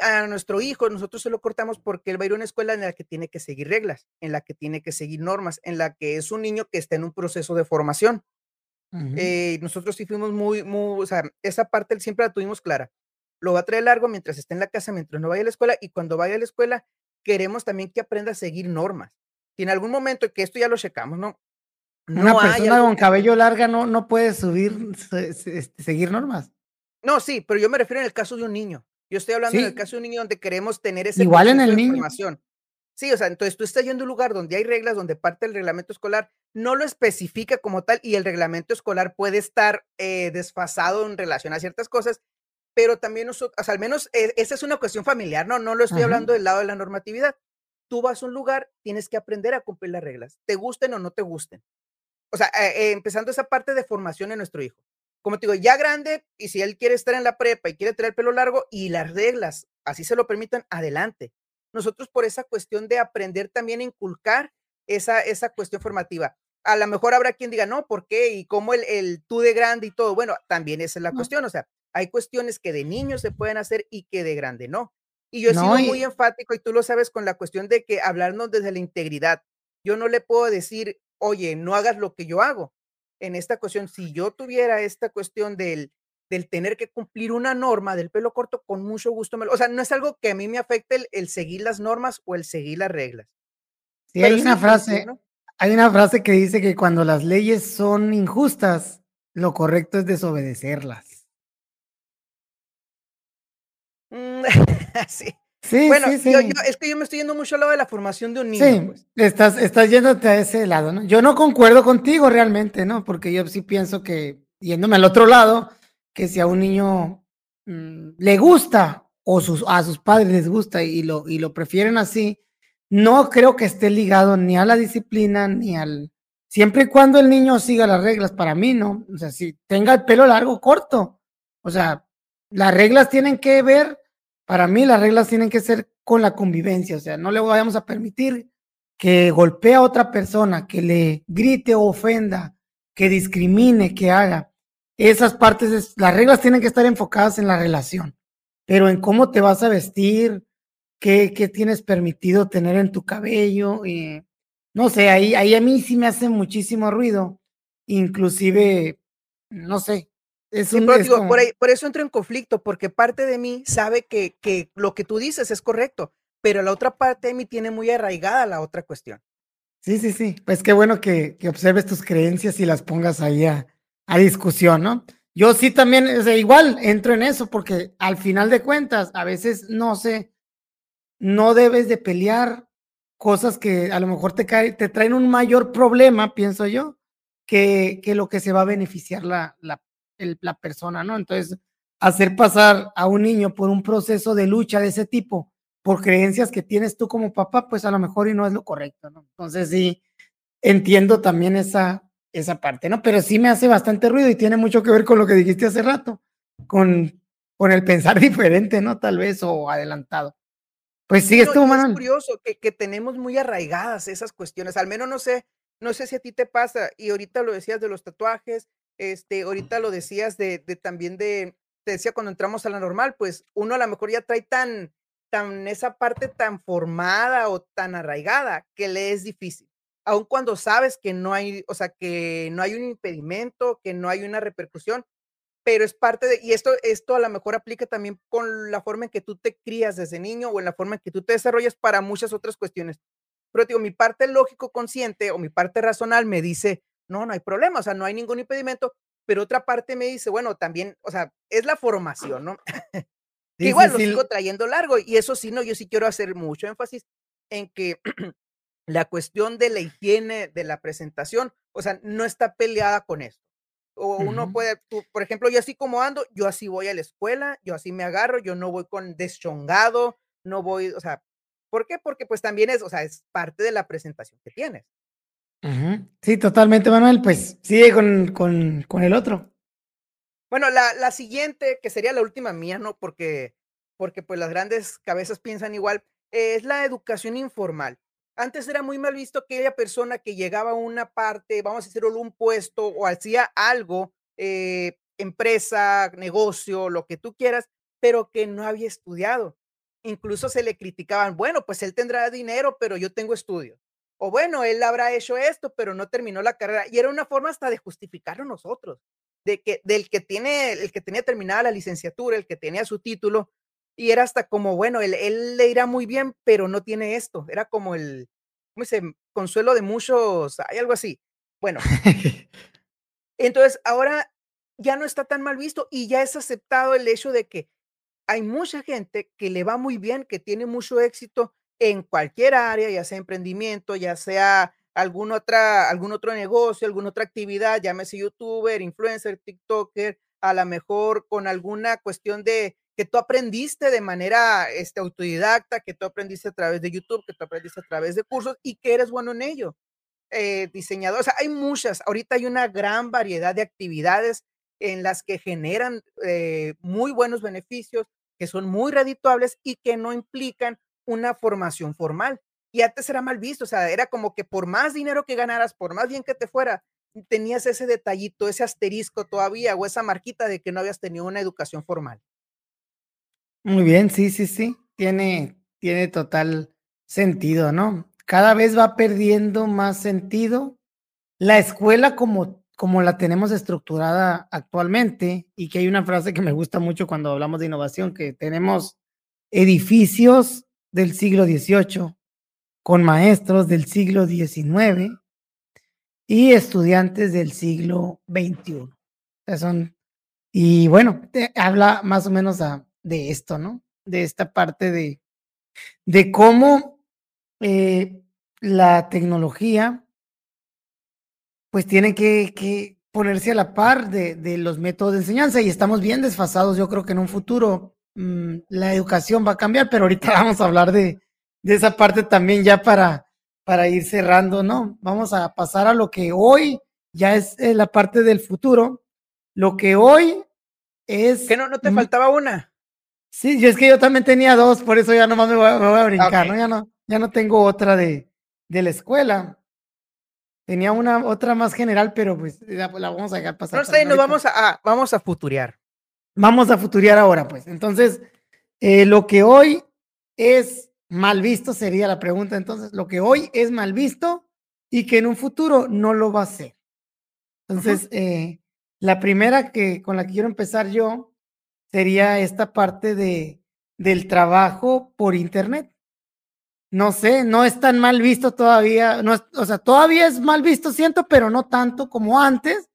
A nuestro hijo, nosotros se lo cortamos porque él va a ir a una escuela en la que tiene que seguir reglas, en la que tiene que seguir normas, en la que es un niño que está en un proceso de formación. Eh, nosotros sí fuimos muy, muy, o sea, esa parte siempre la tuvimos clara. Lo va a traer largo mientras esté en la casa, mientras no vaya a la escuela, y cuando vaya a la escuela, queremos también que aprenda a seguir normas. Y en algún momento, que esto ya lo checamos, ¿no? No Una persona con cabello larga no, no puede subir, este, seguir normas. No, sí, pero yo me refiero en el caso de un niño. Yo estoy hablando en el caso de un niño donde queremos tener ese Igual en el niño. Sí, o sea, entonces tú estás yendo a un lugar donde hay reglas, donde parte del reglamento escolar no lo especifica como tal y el reglamento escolar puede estar eh, desfasado en relación a ciertas cosas pero también nosotros, o sea, al menos eh, esa es una cuestión familiar, no, no lo estoy hablando del lado de la normatividad. Tú vas a un lugar, tienes que aprender a cumplir las reglas, te gusten o no te gusten. O sea, eh, empezando esa parte de formación en nuestro hijo. Como te digo, ya grande, y si él quiere estar en la prepa y quiere tener pelo largo y las reglas así se lo permitan, adelante. Nosotros por esa cuestión de aprender también a inculcar esa, esa cuestión formativa. A lo mejor habrá quien diga, no, ¿por qué? Y cómo el, el tú de grande y todo. Bueno, también esa es la cuestión. O sea, hay cuestiones que de niño se pueden hacer y que de grande no. Y yo he sido muy enfático y tú lo sabes con la cuestión de que hablarnos desde la integridad. Yo no le puedo decir, oye, no hagas lo que yo hago. En esta cuestión, si yo tuviera esta cuestión del, del tener que cumplir una norma del pelo corto, con mucho gusto me lo, o sea, no es algo que a mí me afecte el, seguir las normas o el seguir las reglas. Sí, hay una frase, hay una frase que dice que cuando las leyes son injustas, lo correcto es desobedecerlas. Mm, sí. Sí, bueno, sí, es que yo me estoy yendo mucho al lado de la formación de un niño. Sí, pues. estás, estás yéndote a ese lado, ¿no? Yo no concuerdo contigo realmente, ¿no? Porque yo sí pienso que, yéndome al otro lado, que si a un niño mm, le gusta o sus, a sus padres les gusta y lo, y lo prefieren así, no creo que esté ligado ni a la disciplina ni al... Siempre y cuando el niño siga las reglas, para mí, ¿no? O sea, si tenga el pelo largo, corto. O sea, las reglas tienen que ver, para mí las reglas tienen que ser con la convivencia, o sea, no le vayamos a permitir que golpee a otra persona, que le grite o ofenda, que discrimine, que haga. Esas partes, las reglas tienen que estar enfocadas en la relación, pero en cómo te vas a vestir, qué, qué tienes permitido tener en tu cabello. y no sé, ahí, ahí a mí sí me hace muchísimo ruido, inclusive, no sé, es un, por, eso entro en conflicto, porque parte de mí sabe que, que, lo que tú dices es correcto, pero la otra parte de mí tiene muy arraigada la otra cuestión. Sí, sí, sí. Pues qué bueno que, que observes tus creencias y las pongas ahí a, a discusión, ¿no? Yo sí también, o sea, igual entro en eso, porque al final de cuentas, a veces no sé, no debes de pelear cosas que a lo mejor te, te traen un mayor problema, pienso yo, que, que lo que se va a beneficiar la, la, la persona, ¿no? Entonces, hacer pasar a un niño por un proceso de lucha de ese tipo, por creencias que tienes tú como papá, pues a lo mejor y no es lo correcto, ¿no? Entonces, sí, entiendo también esa, esa parte, ¿no? Pero sí me hace bastante ruido y tiene mucho que ver con lo que dijiste hace rato, con, con el pensar diferente, ¿no? Tal vez, o adelantado. Pues sí, estuvo, Es curioso que, que tenemos muy arraigadas esas cuestiones, al menos no sé, no sé si a ti te pasa, y ahorita lo decías de los tatuajes, este, ahorita lo decías de, de, también de, te decía cuando entramos a la normal, pues uno a lo mejor ya trae tan, tan esa parte tan formada o tan arraigada que le es difícil. Aun cuando sabes que no hay, o sea, que no hay un impedimento, que no hay una repercusión, pero es parte de, y esto, esto a lo mejor aplica también con la forma en que tú te crías desde niño o en la forma en que tú te desarrollas para muchas otras cuestiones. Pero digo, mi parte lógico consciente o mi parte racional me dice, no, no hay problema, o sea, no hay ningún impedimento, pero otra parte me dice, bueno, también, o sea, es la formación, ¿no? que igual lo sigo trayendo largo y eso sí, no, yo sí quiero hacer mucho énfasis en que la cuestión de la higiene de la presentación, o sea, no está peleada con eso. O uno puede, por ejemplo, yo así como ando, yo así voy a la escuela, yo así me agarro, yo no voy con deschongado, no voy, o sea, ¿por qué? Porque pues también es, o sea, es parte de la presentación que tienes. Sí, totalmente, Manuel. Pues sigue con, con, con el otro. Bueno, la, la, siguiente, que sería la última mía, ¿no? Porque, porque pues las grandes cabezas piensan igual, es la educación informal. Antes era muy mal visto aquella persona que llegaba a una parte, vamos a decirlo, un puesto o hacía algo, eh, empresa, negocio, lo que tú quieras, pero que no había estudiado. Incluso se le criticaban, bueno, pues él tendrá dinero, pero yo tengo estudios. O bueno, él habrá hecho esto, pero no terminó la carrera. Y era una forma hasta de justificarlo nosotros, de que del que tiene, el que tenía terminada la licenciatura, el que tenía su título, y era hasta como, bueno, él, él le irá muy bien, pero no tiene esto. Era como el, ¿cómo se Consuelo de muchos, hay algo así. Bueno. entonces, ahora ya no está tan mal visto y ya es aceptado el hecho de que hay mucha gente que le va muy bien, que tiene mucho éxito en cualquier área, ya sea emprendimiento, ya sea algún, otra, algún otro negocio, alguna otra actividad, llámese youtuber, influencer, tiktoker, a lo mejor con alguna cuestión de que tú aprendiste de manera este, autodidacta, que tú aprendiste a través de YouTube, que tú aprendiste a través de cursos y que eres bueno en ello. Eh, diseñador, o sea, hay muchas, ahorita hay una gran variedad de actividades en las que generan eh, muy buenos beneficios, que son muy redituables y que no implican una formación formal. Y antes era mal visto, o sea, era como que por más dinero que ganaras, por más bien que te fuera, tenías ese detallito, ese asterisco todavía o esa marquita de que no habías tenido una educación formal. Muy bien, sí, sí, sí. Tiene, tiene total sentido, ¿no? Cada vez va perdiendo más sentido la escuela como, como la tenemos estructurada actualmente y que hay una frase que me gusta mucho cuando hablamos de innovación, que tenemos edificios del siglo XVIII con maestros del siglo XIX y estudiantes del siglo XXI. Son, y bueno, habla más o menos de esto, ¿no? De esta parte de, de cómo eh, la tecnología pues tiene que, que ponerse a la par de, de, los métodos de enseñanza y estamos bien desfasados. Yo creo que en un futuro mmm, la educación va a cambiar, pero ahorita vamos a hablar de, de esa parte también ya para, para ir cerrando, ¿no? Vamos a pasar a lo que hoy ya es eh, la parte del futuro. Lo que hoy es... ¿Que no, no te faltaba una? Sí, yo es que yo también tenía dos, por eso ya nomás me voy, me voy a brincar, ¿no? Ya no, ya no tengo otra de, de la escuela. Tenía una otra más general, pero pues la, la vamos a dejar pasar. No sé, nos vamos a, a, vamos a futurear. Vamos a futurear ahora, pues. Entonces, eh, lo que hoy es mal visto sería la pregunta. Entonces, lo que hoy es mal visto y que en un futuro no lo va a ser. Entonces, eh, la primera que con la que quiero empezar yo sería esta parte de, del trabajo por internet. No sé, no es tan mal visto todavía, no es, o sea, todavía es mal visto, siento, pero no tanto como antes,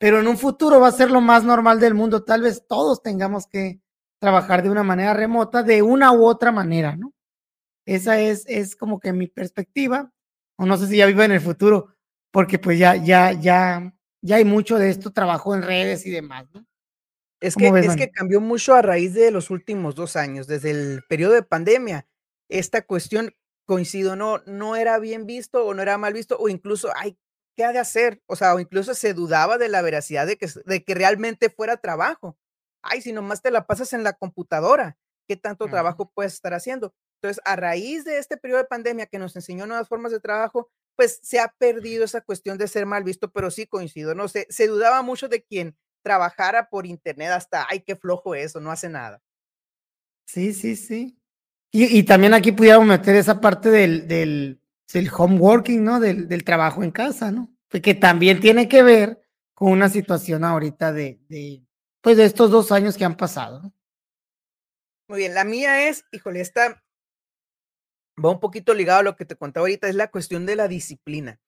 pero en un futuro va a ser lo más normal del mundo. Tal vez todos tengamos que trabajar de una manera remota, de una u otra manera, ¿no? Esa es, es como que mi perspectiva, o no sé si ya vivo en el futuro, porque pues ya, ya, ya, ya hay mucho de esto, trabajo en redes y demás, ¿no? Es que, ves, es que cambió mucho a raíz de los últimos dos años, desde el periodo de pandemia. Esta cuestión, coincido, no, no era bien visto o no era mal visto, o incluso, ay, ¿qué ha de hacer? O sea, o incluso se dudaba de la veracidad de que, de que realmente fuera trabajo. Ay, si nomás te la pasas en la computadora, ¿qué tanto uh -huh. trabajo puedes estar haciendo? Entonces, a raíz de este periodo de pandemia que nos enseñó nuevas formas de trabajo, pues se ha perdido esa cuestión de ser mal visto, pero sí coincido, no sé, se dudaba mucho de quien trabajara por internet hasta, ay, qué flojo eso, no hace nada. Sí, sí, sí. Y, y también aquí pudiéramos meter esa parte del, del, del homeworking, ¿no? Del, del, trabajo en casa, ¿no? Que también tiene que ver con una situación ahorita de, de, pues de estos dos años que han pasado. Muy bien, la mía es, híjole, esta va un poquito ligado a lo que te contaba ahorita, es la cuestión de la disciplina.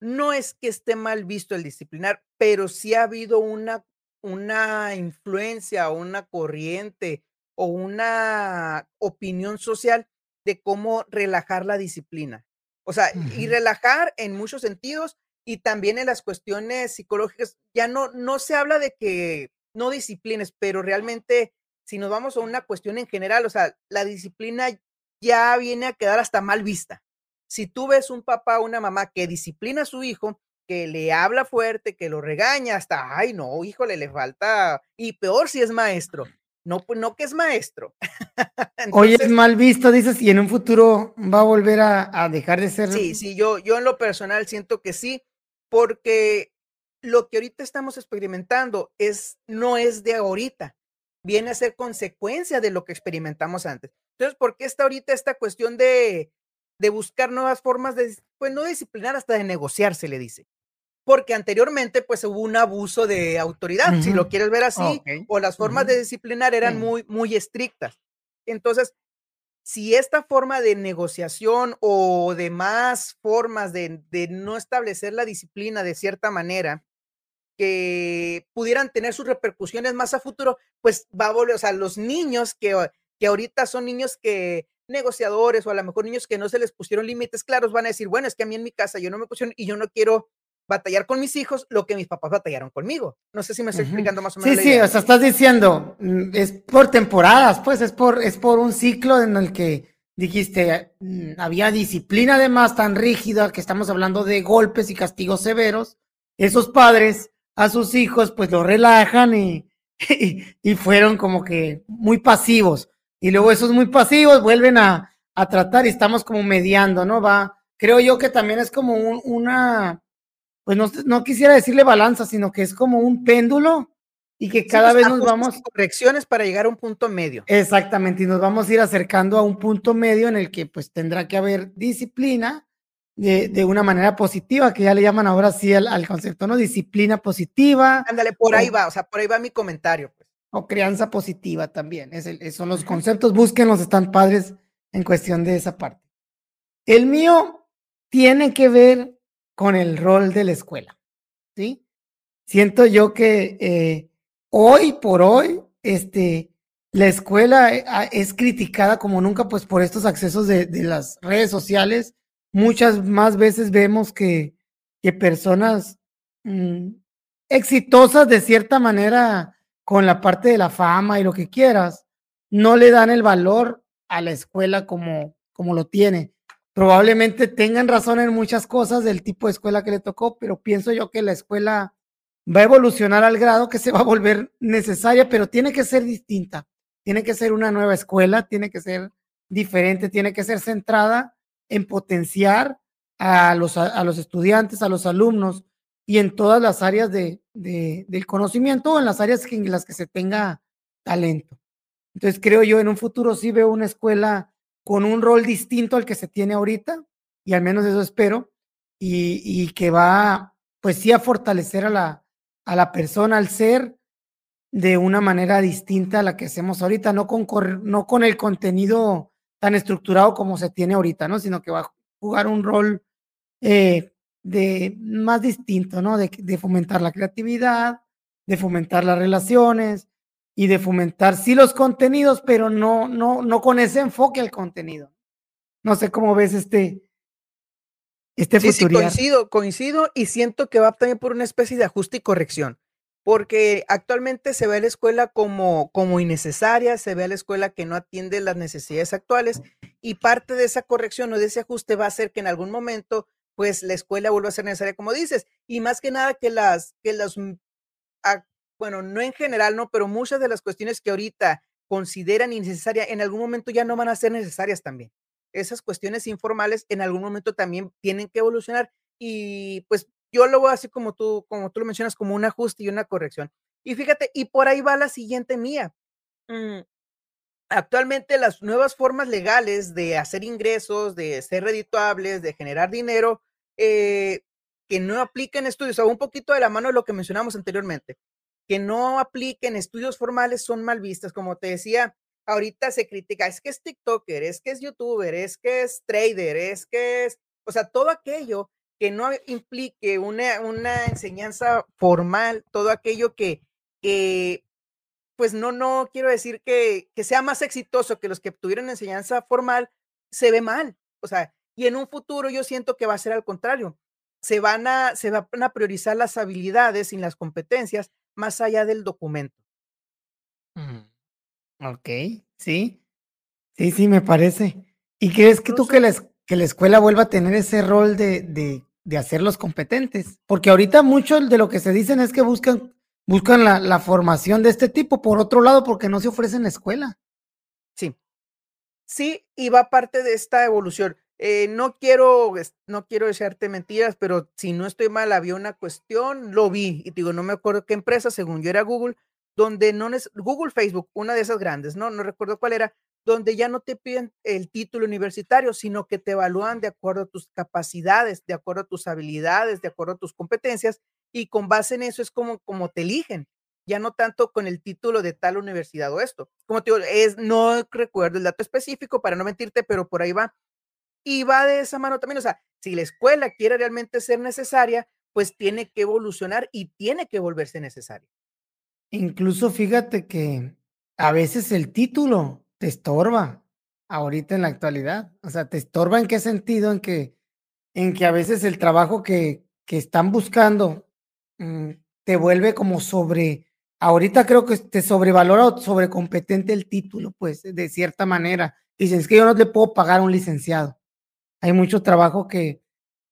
no es que esté mal visto el disciplinar, pero sí ha habido una, una influencia, una corriente o una opinión social de cómo relajar la disciplina. O sea, y relajar en muchos sentidos y también en las cuestiones psicológicas. Ya no, no se habla de que no disciplines, pero realmente si nos vamos a una cuestión en general, o sea, la disciplina ya viene a quedar hasta mal vista. Si tú ves un papá o una mamá que disciplina a su hijo, que le habla fuerte, que lo regaña, hasta, ay, no, híjole, le falta, y peor si es maestro. No, pues no que es maestro. Hoy es mal visto, dices, y en un futuro va a volver a, dejar de ser. Sí, sí, yo, yo en lo personal siento que sí, porque lo que ahorita estamos experimentando es, no es de ahorita, viene a ser consecuencia de lo que experimentamos antes. Entonces, ¿por qué está ahorita esta cuestión de, de buscar nuevas formas de, pues no disciplinar, hasta de negociar, se le dice? Porque anteriormente pues hubo un abuso de autoridad, si lo quieres ver así, o las formas de disciplinar eran muy, muy estrictas. Entonces, si esta forma de negociación o de más formas de, de no establecer la disciplina de cierta manera, que pudieran tener sus repercusiones más a futuro, pues va a volver, o sea, los niños que, que ahorita son niños que negociadores o a lo mejor niños que no se les pusieron límites claros van a decir, bueno, es que a mí en mi casa yo no me pusieron y yo no quiero batallar con mis hijos lo que mis papás batallaron conmigo. No sé si me estoy explicando más o menos. Sí, sí, o sea, estás diciendo, mm, es por temporadas, pues es por, es por un ciclo en el que dijiste, mm, había disciplina además tan rígida que estamos hablando de golpes y castigos severos. Esos padres a sus hijos pues lo relajan y, y, fueron como que muy pasivos. Y luego esos muy pasivos vuelven a, a tratar y estamos como mediando, ¿no? Va, creo yo que también es como una pues no, quisiera decirle balanza, sino que es como un péndulo y que cada pues, vez nos vamos... Correcciones para llegar a un punto medio. Exactamente, y nos vamos a ir acercando a un punto medio en el que pues tendrá que haber disciplina de, una manera positiva, que ya le llaman ahora sí al, concepto, ¿no? Disciplina positiva. Ándale, por ahí va, o sea, por ahí va mi comentario. Pues. O crianza positiva también, es son los conceptos, búsquenlos, están padres en cuestión de esa parte. El mío tiene que ver con el rol de la escuela, ¿sí? Siento yo que eh, hoy por hoy, este, la escuela eh, es criticada como nunca, pues por estos accesos de, las redes sociales. Muchas más veces vemos que, que personas mm, exitosas de cierta manera con la parte de la fama y lo que quieras, no le dan el valor a la escuela como, como lo tiene probablemente tengan razón en muchas cosas del tipo de escuela que le tocó, pero pienso yo que la escuela va a evolucionar al grado que se va a volver necesaria, pero tiene que ser distinta, tiene que ser una nueva escuela, tiene que ser diferente, tiene que ser centrada en potenciar a los, a, los estudiantes, a los alumnos y en todas las áreas de, del conocimiento o en las áreas en las que se tenga talento. Entonces creo yo en un futuro sí veo una escuela con un rol distinto al que se tiene ahorita, y al menos eso espero, y, que va, pues sí, a fortalecer a la, a la persona, al ser, de una manera distinta a la que hacemos ahorita, no con, no con el contenido tan estructurado como se tiene ahorita, ¿no? Sino que va a jugar un rol eh, de más distinto, ¿no? De, de fomentar la creatividad, de fomentar las relaciones, y de fomentar sí los contenidos, pero no, no, no con ese enfoque al contenido. No sé cómo ves este, este sí, sí, coincido, coincido y siento que va también por una especie de ajuste y corrección, porque actualmente se ve a la escuela como, como innecesaria, se ve a la escuela que no atiende las necesidades actuales y parte de esa corrección o de ese ajuste va a ser que en algún momento pues la escuela vuelva a ser necesaria, como dices, y más que nada que las, que las bueno, no en general, no, pero muchas de las cuestiones que ahorita consideran innecesarias, en algún momento ya no van a ser necesarias también. Esas cuestiones informales en algún momento también tienen que evolucionar y pues yo lo voy así como tú, como tú lo mencionas, como un ajuste y una corrección. Y fíjate, y por ahí va la siguiente mía. Mm, actualmente las nuevas formas legales de hacer ingresos, de ser redituables, de generar dinero, eh, que no apliquen estudios, o un poquito de la mano de lo que mencionamos anteriormente que no apliquen estudios formales son mal vistas. Como te decía, ahorita se critica, es que es TikToker, es que es YouTuber, es que es trader, es que es, o sea, todo aquello que no implique una, una enseñanza formal, todo aquello que, que pues no, no quiero decir que, que sea más exitoso que los que tuvieron enseñanza formal, se ve mal. O sea, y en un futuro yo siento que va a ser al contrario. Se van a, se van a priorizar las habilidades y las competencias más allá del documento. Mm, ok, sí. Sí, sí, me parece. ¿Y crees que tú que la, que la escuela vuelva a tener ese rol de, de, de hacerlos competentes? Porque ahorita mucho de lo que se dicen es que buscan, buscan la, la formación de este tipo, por otro lado, porque no se ofrece en la escuela. Sí. Sí, y va parte de esta evolución. Eh, no quiero, no quiero desearte mentiras, pero si no estoy mal, había una cuestión, lo vi, y digo, no me acuerdo qué empresa, según yo era Google, donde no es Google, Facebook, una de esas grandes, no, no recuerdo cuál era, donde ya no te piden el título universitario, sino que te evalúan de acuerdo a tus capacidades, de acuerdo a tus habilidades, de acuerdo a tus competencias, y con base en eso es como, como te eligen, ya no tanto con el título de tal universidad o esto. Como te digo, es, no recuerdo el dato específico para no mentirte, pero por ahí va. Y va de esa mano también, o sea, si la escuela quiere realmente ser necesaria, pues tiene que evolucionar y tiene que volverse necesaria. Incluso fíjate que a veces el título te estorba ahorita en la actualidad. O sea, te estorba en qué sentido, en que, en que a veces el trabajo que, que están buscando mm, te vuelve como sobre, ahorita creo que te sobrevalora o sobrecompetente el título, pues de cierta manera. Dicen, es que yo no le puedo pagar a un licenciado hay mucho trabajo que,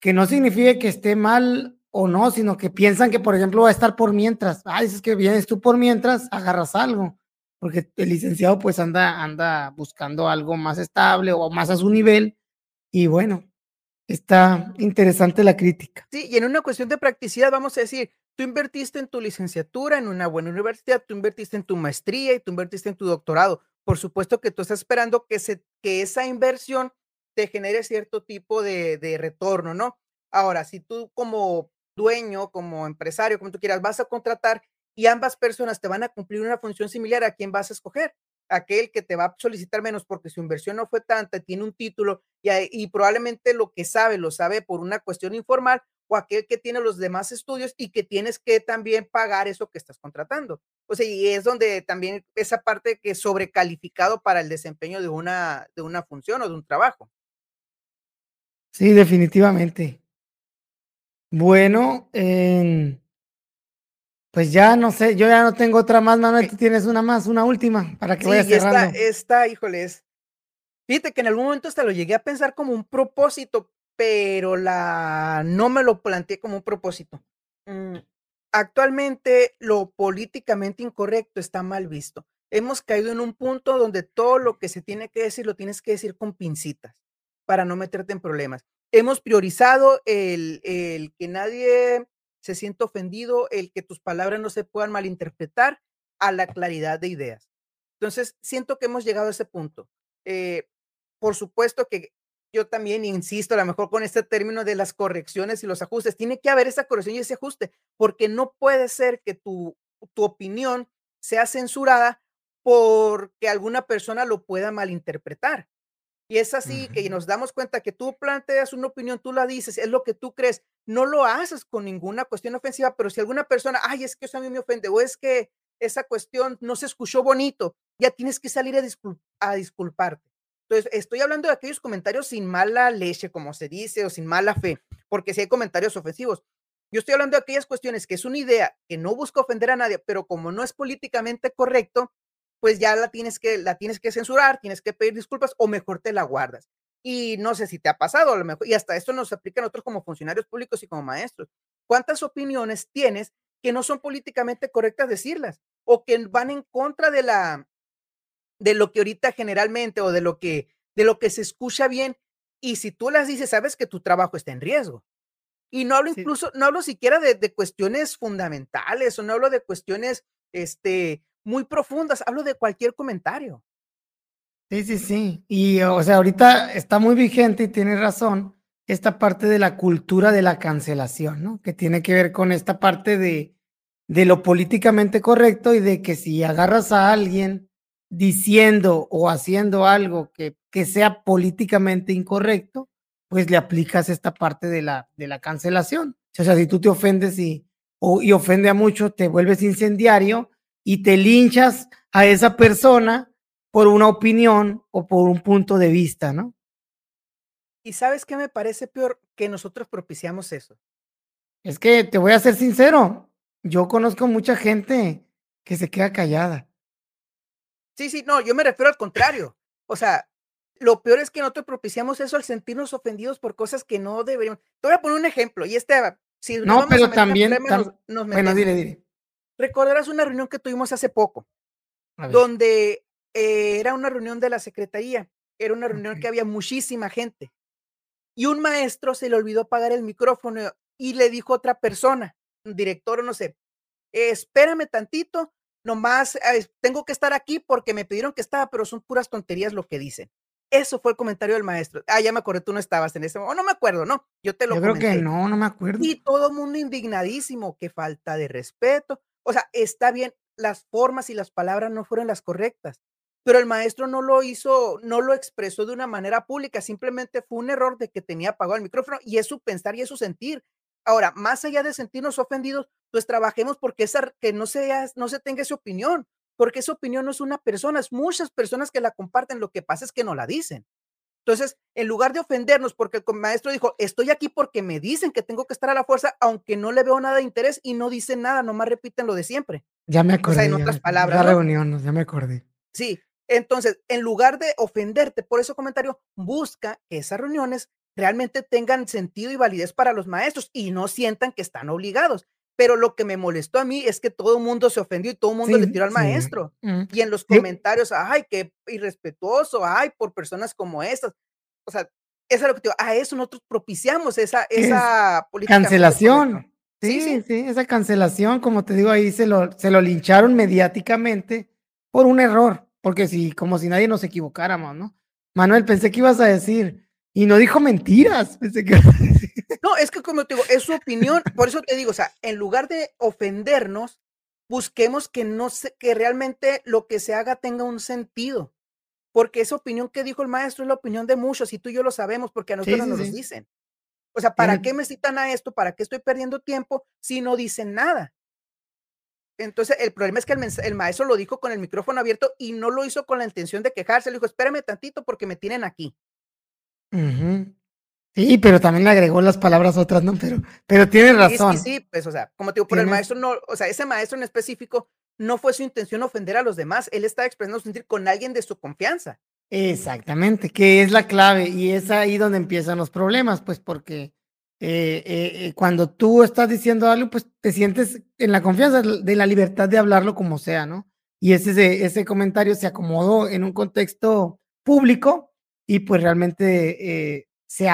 que no significa que esté mal o no, sino que piensan que, por ejemplo, va a estar por mientras. Ah, dices que vienes tú por mientras, agarras algo, porque el licenciado pues anda, anda buscando algo más estable o más a su nivel. Y bueno, está interesante la crítica. Sí, y en una cuestión de practicidad, vamos a decir, tú invertiste en tu licenciatura en una buena universidad, tú invertiste en tu maestría y tú invertiste en tu doctorado. Por supuesto que tú estás esperando que, se, que esa inversión te genere cierto tipo de, de retorno, ¿no? Ahora, si tú como dueño, como empresario, como tú quieras, vas a contratar y ambas personas te van a cumplir una función similar, ¿a quién vas a escoger? Aquel que te va a solicitar menos porque su inversión no fue tanta, tiene un título y, probablemente lo que sabe lo sabe por una cuestión informal o aquel que tiene los demás estudios y que tienes que también pagar eso que estás contratando. O sea, y es donde también esa parte que es sobrecalificado para el desempeño de una, de una función o de un trabajo. Sí, definitivamente. Bueno, pues ya no sé, yo ya no tengo otra más, Manuel, tú tienes una más, una última, para que vaya cerrando. Esta, esta, híjoles, fíjate que en algún momento hasta lo llegué a pensar como un propósito, pero la no me lo planteé como un propósito. Mm, actualmente lo políticamente incorrecto está mal visto. Hemos caído en un punto donde todo lo que se tiene que decir lo tienes que decir con pincitas para no meterte en problemas. Hemos priorizado el, el que nadie se sienta ofendido, el que tus palabras no se puedan malinterpretar a la claridad de ideas. Entonces, siento que hemos llegado a ese punto. Eh, por supuesto que yo también insisto, a lo mejor con este término de las correcciones y los ajustes, tiene que haber esa corrección y ese ajuste, porque no puede ser que tu, tu opinión sea censurada porque alguna persona lo pueda malinterpretar. Y es así que nos damos cuenta que tú planteas una opinión, tú la dices, es lo que tú crees, no lo haces con ninguna cuestión ofensiva, pero si alguna persona, ay, es que eso a mí me ofende, o es que esa cuestión no se escuchó bonito, ya tienes que salir a, a disculparte. Entonces, estoy hablando de aquellos comentarios sin mala leche, como se dice, o sin mala fe, porque si hay comentarios ofensivos. Yo estoy hablando de aquellas cuestiones que es una idea que no busca ofender a nadie, pero como no es políticamente correcto, pues ya la tienes que, la tienes que censurar, tienes que pedir disculpas o mejor te la guardas. Y no sé si te ha pasado, a lo mejor, y hasta esto nos aplica a nosotros como funcionarios públicos y como maestros. ¿Cuántas opiniones tienes que no son políticamente correctas decirlas o que van en contra de la de lo que ahorita generalmente o de lo que de lo que se escucha bien y si tú las dices sabes que tu trabajo está en riesgo y no hablo incluso no hablo siquiera de, de, cuestiones fundamentales o no hablo de cuestiones este muy profundas, hablo de cualquier comentario. Sí, sí, sí. Y o sea, ahorita está muy vigente y tiene razón esta parte de la cultura de la cancelación, ¿no? Que tiene que ver con esta parte de, de lo políticamente correcto y de que si agarras a alguien diciendo o haciendo algo que, que sea políticamente incorrecto, pues le aplicas esta parte de la, de la cancelación. O sea, si tú te ofendes y, o, y ofende a mucho, te vuelves incendiario y te linchas a esa persona por una opinión o por un punto de vista, ¿no? ¿Y sabes qué me parece peor? Que nosotros propiciamos eso. Es que te voy a ser sincero, yo conozco mucha gente que se queda callada. Sí, sí, no, yo me refiero al contrario. O sea, lo peor es que nosotros propiciamos eso al sentirnos ofendidos por cosas que no deberíamos. Te voy a poner un ejemplo, y este, si no, pero también, bueno, dile, dile. Recordarás una reunión que tuvimos hace poco, donde eh, era una reunión de la secretaría, era una reunión que había muchísima gente, y un maestro se le olvidó apagar el micrófono y le dijo a otra persona, un director o no sé, espérame tantito, nomás eh, tengo que estar aquí porque me pidieron que estaba, pero son puras tonterías lo que dicen. Eso fue el comentario del maestro. Ah, ya me acordé, tú no estabas en ese momento. no me acuerdo, no. Yo te lo Yo creo que no, no me acuerdo. Y todo el mundo indignadísimo, qué falta de respeto. O sea, está bien, las formas y las palabras no fueron las correctas, pero el maestro no lo hizo, no lo expresó de una manera pública, simplemente fue un error de que tenía apagado el micrófono y es su pensar y es su sentir. Ahora, más allá de sentirnos ofendidos, pues trabajemos porque esa, que no, sea, no se tenga esa opinión, porque esa opinión no es una persona, es muchas personas que la comparten, lo que pasa es que no la dicen. Entonces, en lugar de ofendernos, porque el maestro dijo, estoy aquí porque me dicen que tengo que estar a la fuerza, aunque no le veo nada de interés y no dicen nada, nomás repiten lo de siempre. Ya me acordé. en otras palabras. La reunión, ya me acordé. Sí, entonces, en lugar de ofenderte por ese comentario, busca que esas reuniones realmente tengan sentido y validez para los maestros y no sientan que están obligados. Pero lo que me molestó a mí es que todo el mundo se ofendió y todo el mundo le tiró al maestro. Mm. Y en los comentarios, ay, qué irrespetuoso, ay, por personas como estas. O sea, eso es lo que te digo, a eso nosotros propiciamos esa, esa política. Cancelación. Sí, sí, sí, esa cancelación, como te digo, ahí se lo, se lo lincharon mediáticamente por un error, porque si, como si nadie nos equivocáramos, ¿no? Manuel, pensé que ibas a decir, y no dijo mentiras. No, es que como te digo, es su opinión. Por eso te digo, o sea, en lugar de ofendernos, busquemos que no se, que realmente lo que se haga tenga un sentido. Porque esa opinión que dijo el maestro es la opinión de muchos y tú y yo lo sabemos porque a nosotros nos lo dicen. O sea, ¿para qué me citan a esto? ¿Para qué estoy perdiendo tiempo si no dicen nada? Entonces, el problema es que el, el, maestro lo dijo con el micrófono abierto y no lo hizo con la intención de quejarse. Le dijo, espérame tantito porque me tienen aquí. Sí, pero también le agregó las palabras otras, ¿no? Pero, pero tiene razón. Sí, sí, pues, o sea, como te digo, por el maestro no, o sea, ese maestro en específico no fue su intención ofender a los demás, él estaba expresando sentir con alguien de su confianza. Exactamente, que es la clave y es ahí donde empiezan los problemas, pues porque eh, eh, eh, cuando tú estás diciendo algo, pues te sientes en la confianza de la libertad de hablarlo como sea, ¿no? Y ese, ese comentario se acomodó en un contexto público y pues realmente eh, se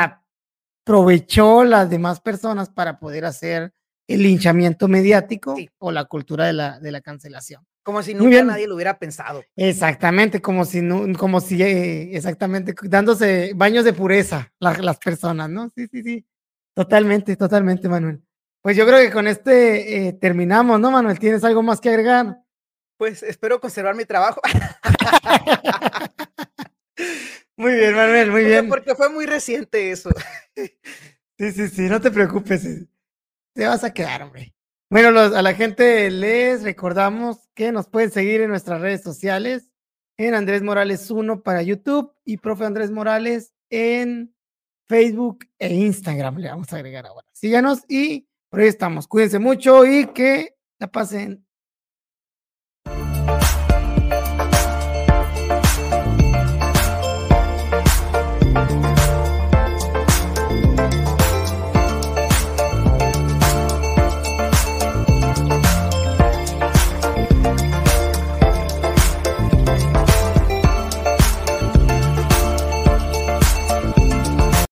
aprovechó las demás personas para poder hacer el linchamiento mediático o la cultura de la, de la cancelación. Como si nunca nadie lo hubiera pensado. Exactamente, como si, como si, eh, exactamente, dándose baños de pureza las personas, ¿no? Sí, sí, sí. Totalmente, totalmente, Manuel. Pues yo creo que con este eh, terminamos, ¿no, Manuel? ¿Tienes algo más que agregar? Pues espero conservar mi trabajo. Muy bien, Manuel, muy bien. Porque fue muy reciente eso. Sí, sí, sí, no te preocupes. Eh, te vas a quedar, hombre. Bueno, a la gente les recordamos que nos pueden seguir en nuestras redes sociales, en Andrés Morales 1 para YouTube y Profe Andrés Morales en Facebook e Instagram. Le vamos a agregar ahora. Síganos y por ahí estamos. Cuídense mucho y que la pasen